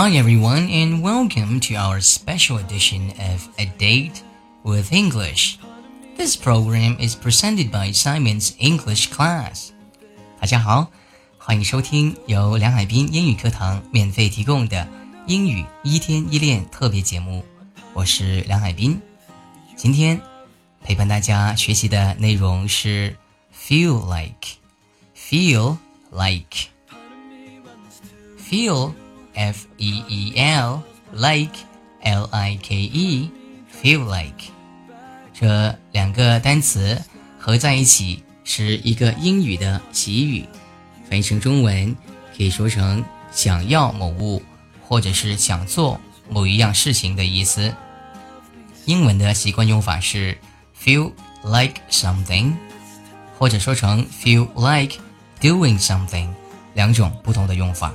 Hi everyone and welcome to our special edition of A Date with English. This program is presented by Simon's English Class. 大家好，欢迎收听由梁海滨英语课堂免费提供的英语一天一练特别节目。我是梁海滨，今天陪伴大家学习的内容是 feel like，feel like，feel。 F E E L like L I K E feel like 这两个单词合在一起是一个英语的习语，翻译成中文可以说成想要某物或者是想做某一样事情的意思。英文的习惯用法是 feel like something，或者说成 feel like doing something，两种不同的用法。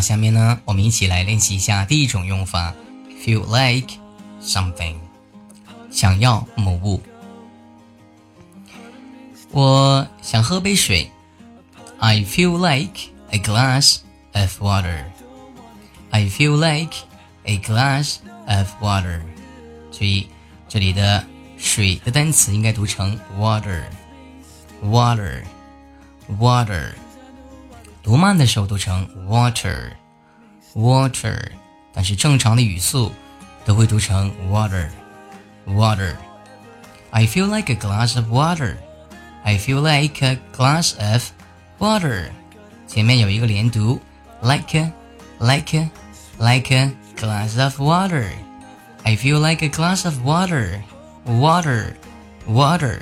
下面呢，我们一起来练习一下第一种用法，feel like something，想要某物。我想喝杯水，I feel like a glass of water. I feel like a glass of water. 注意这里的水的单词应该读成 water，water，water。读慢的时候读成 water，water，但是正常的语速都会读成 water，water。I feel like a glass of water. I feel like a glass of water. 前面有一个连读，like a, like a, like a glass of water. I feel like a glass of water, water, water.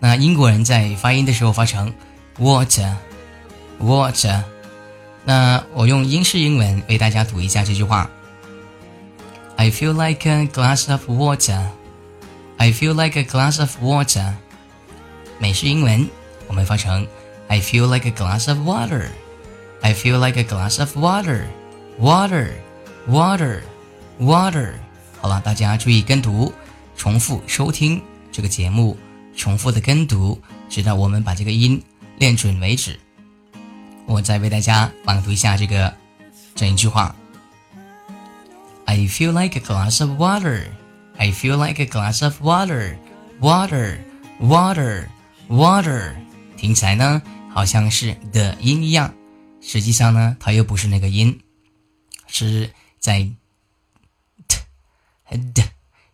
那英国人在发音的时候发成 water。water。那我用英式英文为大家读一下这句话：I feel like a glass of water. I feel like a glass of water. 美式英文我们发成 I feel like a glass of water. I feel like a glass of water. Water, water, water. 好了，大家注意跟读，重复收听这个节目，重复的跟读，直到我们把这个音练准为止。我再为大家朗读一下这个整一句话。I feel like a glass of water. I feel like a glass of water. Water, water, water。听起来呢，好像是的音一样，实际上呢，它又不是那个音，是在 t 和 d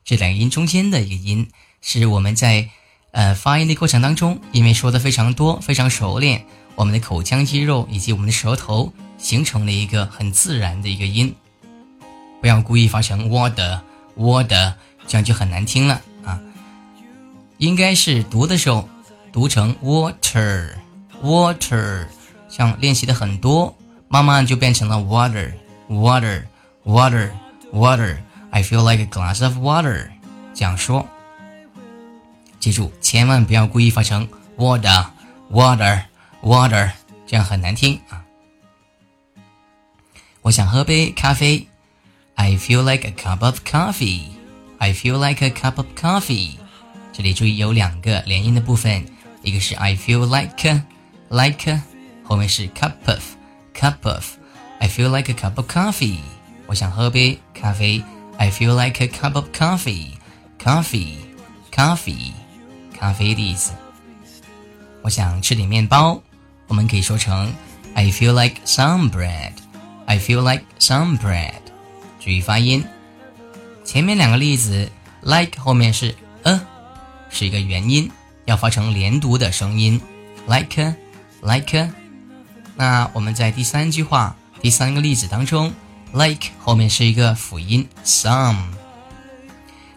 这两个音中间的一个音，是我们在呃发音的过程当中，因为说的非常多，非常熟练。我们的口腔肌肉以及我们的舌头形成了一个很自然的一个音，不要故意发成 water water，这样就很难听了啊。应该是读的时候读成 water water，像练习的很多，慢慢就变成了 water water water water。I feel like a glass of water，这样说。记住，千万不要故意发成 water water。water，这样很难听啊。我想喝杯咖啡，I feel like a cup of coffee. I feel like a cup of coffee. 这里注意有两个连音的部分，一个是 I feel like like，后面是 cup of cup of。I feel like a cup of coffee. 我想喝杯咖啡，I feel like a cup of coffee. Coffee, coffee，咖啡的意思。我想吃点面包。我们可以说成 I feel like some bread. I feel like some bread. 注意发音，前面两个例子 like 后面是 a，是一个元音，要发成连读的声音 like like。 那我们在第三句话第三个例子当中，like 后面是一个辅音 some，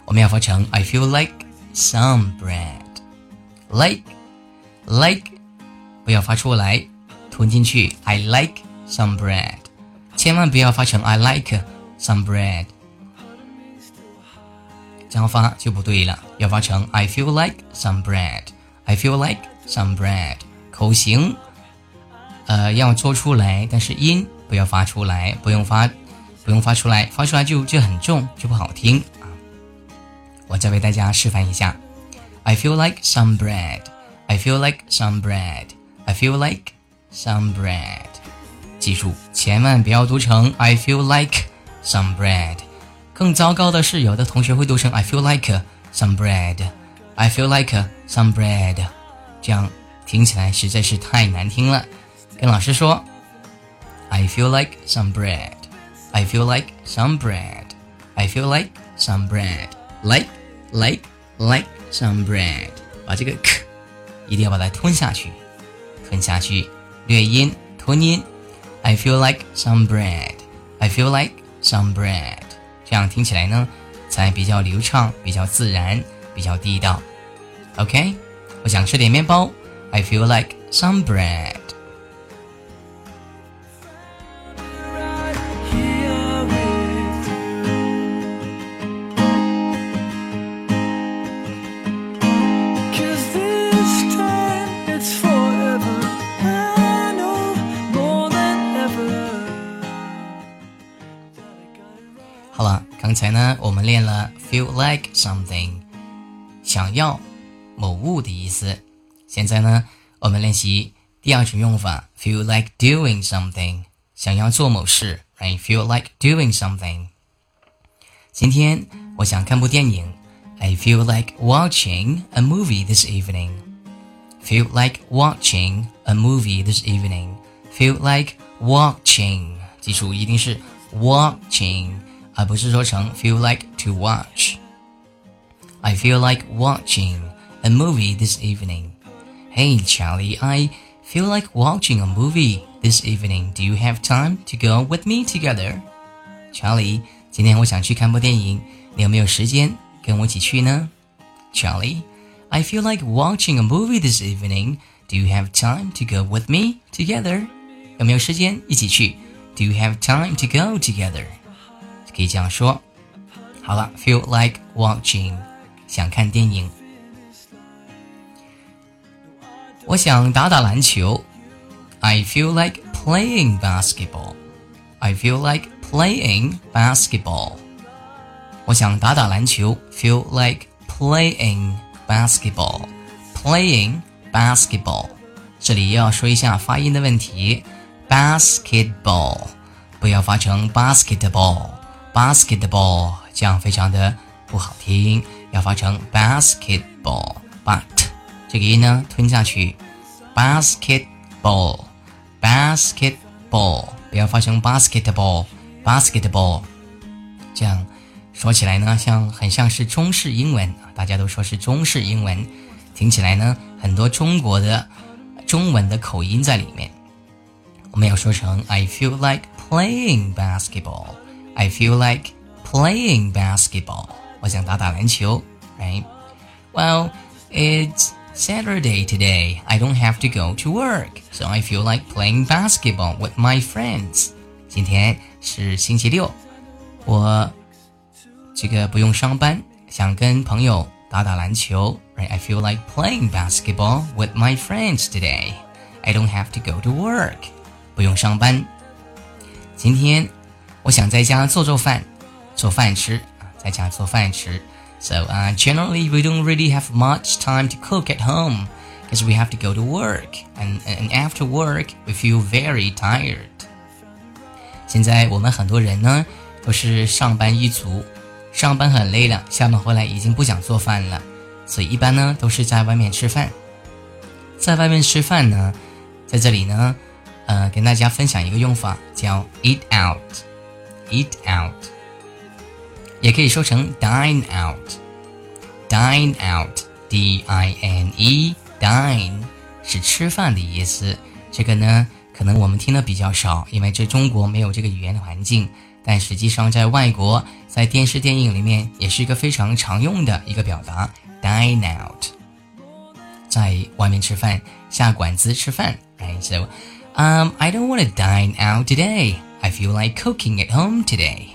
我们要发成 I feel like some bread. Like like 不要发出来，吞进去。I like some bread，千万不要发成 I like some bread，这样发就不对了。要发成 I feel like some bread，I feel like some bread，口型，呃，要做出来，但是音不要发出来，不用发，不用发出来，发出来就就很重，就不好听啊。我再为大家示范一下：I feel like some bread. I feel like some bread. I feel like some bread. 记住，千万不要读成 I feel like some bread。更糟糕的是，有的同学会读成 I feel like some bread。I feel like some bread，这样听起来实在是太难听了。跟老师说，I feel like some bread. I feel like some bread. I feel like some bread. Like, like, like some bread. 把这个 k 一定要把它吞下去，吞下去，略音，吞音。I feel like some bread. I feel like some bread. 这样听起来呢，才比较流畅，比较自然。比较地道。OK，我想吃点面包。I feel like some bread。 才呢，我们练了 feel like something。想要某物的意思。现在呢，我们练习第二种用法，feel like doing something，想要做某事，right? Feel like doing something。今天我想看部电影，I feel like watching a movie this evening。Feel like watching a movie this evening。Feel like watching，记住一定是 watching， 而不是说成 feel like to watch。I feel like watching a movie this evening. Hey, Charlie, I feel like watching a movie this evening. Do you have time to go with me together? Charlie, 今天我想去看部电影，你有没有时间跟我一起去呢？Charlie, I feel like watching a movie this evening. Do you have time to go with me together? 有没有时间一起去？Do you have time to go together? 可以这样说。好了，feel like watching 想看电影。我想打打篮球。I feel like playing basketball. I feel like playing basketball. 我想打打篮球。Feel like playing basketball. Playing basketball. 这里要说一下发音的问题。Basketball 不要发成 basketball。 Basketball 这样非常的不好听。要发成 basketball，but 这个音呢吞下去，basketball，basketball，不要发成 basketball，basketball，这样说起来呢，像很像是中式英文啊，大家都说是中式英文，听起来呢很多中国的中文的口音在里面。我们要说成 I feel like playing basketball basketball，I feel like playing basketball。我想打打篮球，right? Well, it's Saturday today. I don't have to go to work, so I feel like playing basketball with my friends. 今天是星期六，我这个不用上班，想跟朋友打打篮球，right? I feel like playing basketball with my friends today. I don't have to go to work. 不用上班。今天 我想在家做做饭，做饭吃。在家做饭吃。So uh, generally, we don't really have much time to cook at home because we have to go to work, and and after work, we feel very tired. 现在我们很多人呢都是上班一族，上班很累了，下班回来已经不想做饭了，所以一般呢都是在外面吃饭。在外面吃饭呢，在这里呢，呃，跟大家分享一个用法，叫 eat Eat out。也可以说成 dine out，dine out，d i n e，dine 是吃饭的意思。这个呢，可能我们听的比较少，因为这中国没有这个语言的环境。但实际上，在外国，在电视电影里面，也是一个非常常用的一个表达，dine out，在外面吃饭，下馆子吃饭。Right? So, um, I don't want to dine out today. I feel like cooking at home today.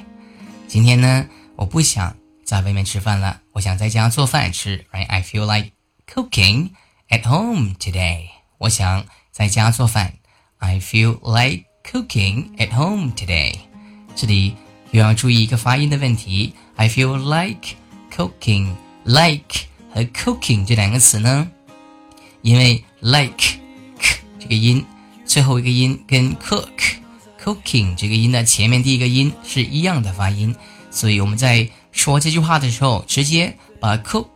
今天呢？我不想在外面吃饭了，我想在家做饭吃。Right? I feel like cooking at home today. 我想 在家做饭。I feel like cooking at home today。这里又要注意一个发音的问题。I feel like cooking。like 和 cooking 这两个词呢，因为 like k 这个音最后一个音跟 cook Cooking 这个音的前面第一个音是一样的发音，所以我们在说这句话的时候，直接把 cook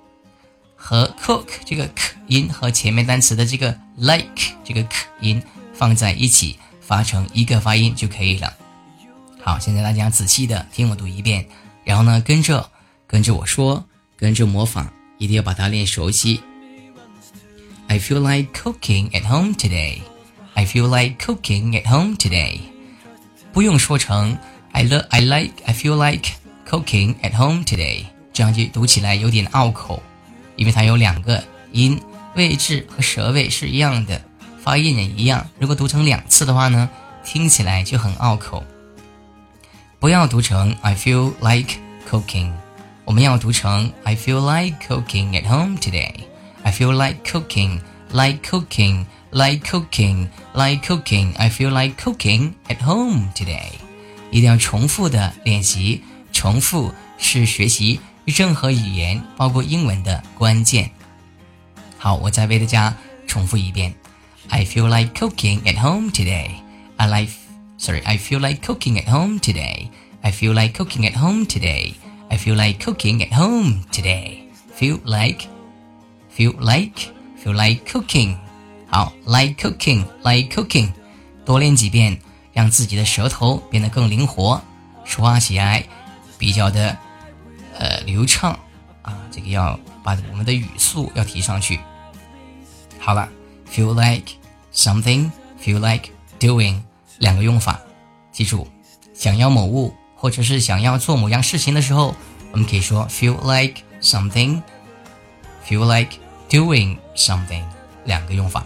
和 cook 这个 k 音和前面单词的这个 like 这个 k 音放在一起，发成一个发音就可以了。好，现在大家仔细的听我读一遍，然后呢，跟着跟着我说，跟着模仿，一定要把它练熟悉。I feel like cooking at home today. I feel like cooking at home today. 不用说成 I love I like I feel like cooking at home today，这样就读起来有点拗口，因为它有两个音位置和舌位是一样的，发音也一样。如果读成两次的话呢，听起来就很拗口。不要读成 I feel like cooking，我们要读成 I feel like cooking at home today。I feel like cooking, like cooking, like cooking, like cooking. I feel like cooking at home today。一定要重复的练习，重复是学习任何语言，包括英文的关键。好，我再为大家重复一遍。I feel like cooking at home today. I like, sorry, I feel like cooking at home today. I feel like cooking at home today. I feel like cooking at home today. Feel like, feel like, feel like cooking. 好，like cooking, like cooking，多练几遍，让自己的舌头变得更灵活，说话起来比较的呃流畅啊。这个要把我们的语速要提上去。好了，feel like something, feel like doing 两个用法，记住，想要某物或者是想要做某样事情的时候，我们可以说 feel like something, feel like doing something 两个用法。